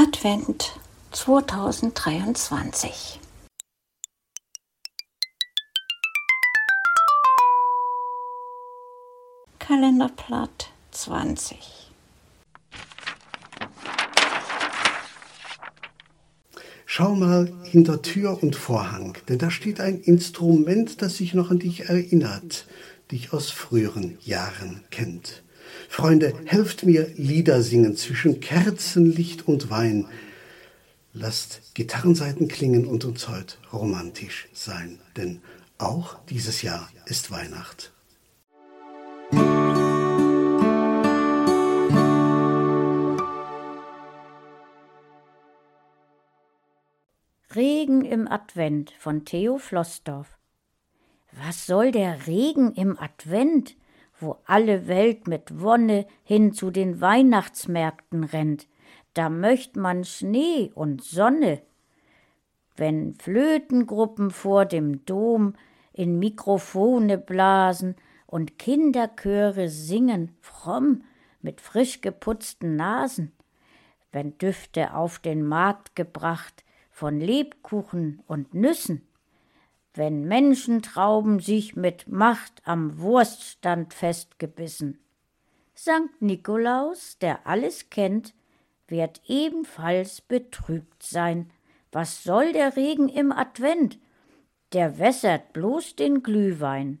Advent 2023. Kalenderblatt 20. Schau mal hinter Tür und Vorhang, denn da steht ein Instrument, das sich noch an dich erinnert, dich aus früheren Jahren kennt. Freunde, helft mir Lieder singen zwischen Kerzenlicht und Wein. Lasst Gitarrenseiten klingen und uns heute romantisch sein, denn auch dieses Jahr ist Weihnacht. Regen im Advent von Theo Flossdorf. Was soll der Regen im Advent, wo alle Welt mit Wonne hin zu den Weihnachtsmärkten rennt? Da möcht man Schnee und Sonne. Wenn Flötengruppen vor dem Dom in Mikrofone blasen und Kinderchöre singen, fromm, mit frisch geputzten Nasen, wenn Düfte auf den Markt gebracht, von Lebkuchen und Nüssen, wenn Menschentrauben sich mit Macht am Wurststand festgebissen. Sankt Nikolaus, der alles kennt, wird ebenfalls betrübt sein. Was soll der Regen im Advent? Der wässert bloß den Glühwein.